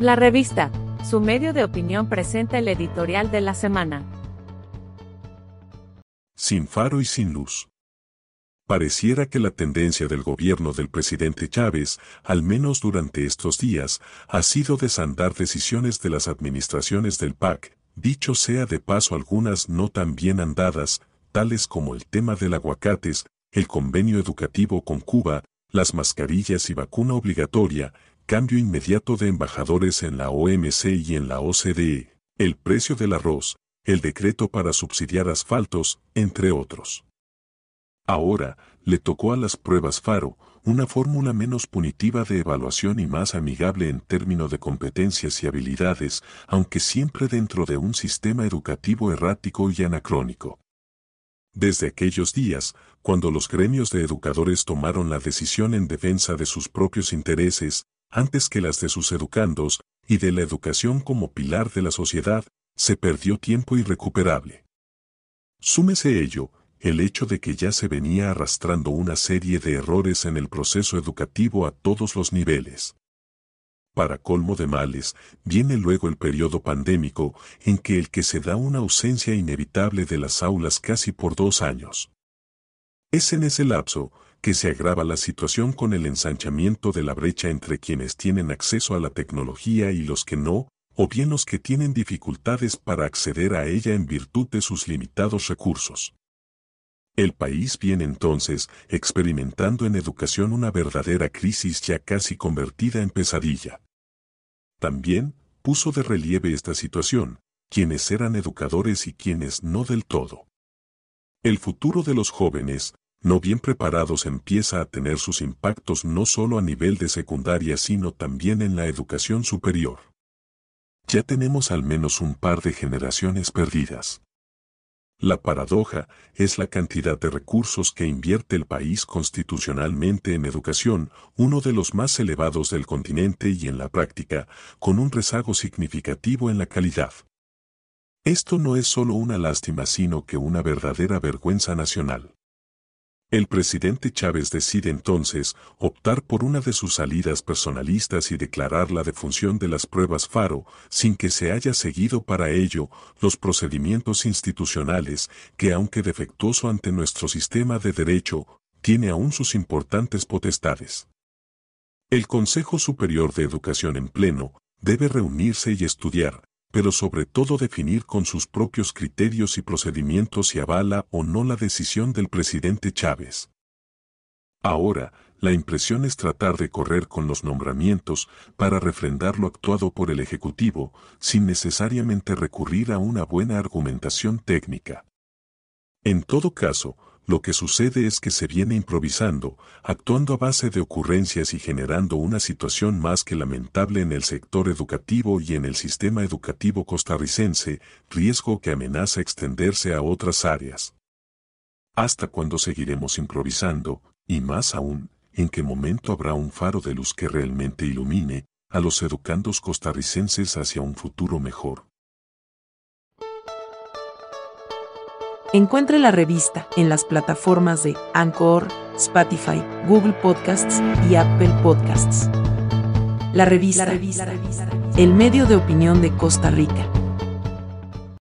La revista, su medio de opinión presenta el editorial de la semana. Sin faro y sin luz. Pareciera que la tendencia del gobierno del presidente Chávez, al menos durante estos días, ha sido desandar decisiones de las administraciones del PAC, dicho sea de paso algunas no tan bien andadas, tales como el tema del aguacates, el convenio educativo con Cuba, las mascarillas y vacuna obligatoria, cambio inmediato de embajadores en la OMC y en la OCDE, el precio del arroz, el decreto para subsidiar asfaltos, entre otros. Ahora, le tocó a las pruebas FARO, una fórmula menos punitiva de evaluación y más amigable en términos de competencias y habilidades, aunque siempre dentro de un sistema educativo errático y anacrónico. Desde aquellos días, cuando los gremios de educadores tomaron la decisión en defensa de sus propios intereses, antes que las de sus educandos, y de la educación como pilar de la sociedad, se perdió tiempo irrecuperable. Súmese ello, el hecho de que ya se venía arrastrando una serie de errores en el proceso educativo a todos los niveles. Para colmo de males, viene luego el periodo pandémico en que el que se da una ausencia inevitable de las aulas casi por dos años. Es en ese lapso que se agrava la situación con el ensanchamiento de la brecha entre quienes tienen acceso a la tecnología y los que no, o bien los que tienen dificultades para acceder a ella en virtud de sus limitados recursos. El país viene entonces experimentando en educación una verdadera crisis ya casi convertida en pesadilla. También puso de relieve esta situación, quienes eran educadores y quienes no del todo. El futuro de los jóvenes, no bien preparados empieza a tener sus impactos no solo a nivel de secundaria sino también en la educación superior. Ya tenemos al menos un par de generaciones perdidas. La paradoja es la cantidad de recursos que invierte el país constitucionalmente en educación, uno de los más elevados del continente y en la práctica, con un rezago significativo en la calidad. Esto no es solo una lástima sino que una verdadera vergüenza nacional. El presidente Chávez decide entonces optar por una de sus salidas personalistas y declarar la defunción de las pruebas FARO sin que se haya seguido para ello los procedimientos institucionales que aunque defectuoso ante nuestro sistema de derecho, tiene aún sus importantes potestades. El Consejo Superior de Educación en pleno debe reunirse y estudiar, pero sobre todo definir con sus propios criterios y procedimientos si avala o no la decisión del presidente Chávez. Ahora, la impresión es tratar de correr con los nombramientos para refrendar lo actuado por el Ejecutivo, sin necesariamente recurrir a una buena argumentación técnica. En todo caso, lo que sucede es que se viene improvisando, actuando a base de ocurrencias y generando una situación más que lamentable en el sector educativo y en el sistema educativo costarricense, riesgo que amenaza extenderse a otras áreas. ¿Hasta cuándo seguiremos improvisando, y más aún, en qué momento habrá un faro de luz que realmente ilumine a los educandos costarricenses hacia un futuro mejor? Encuentre la revista en las plataformas de Anchor, Spotify, Google Podcasts y Apple Podcasts. La revista, el medio de opinión de Costa Rica.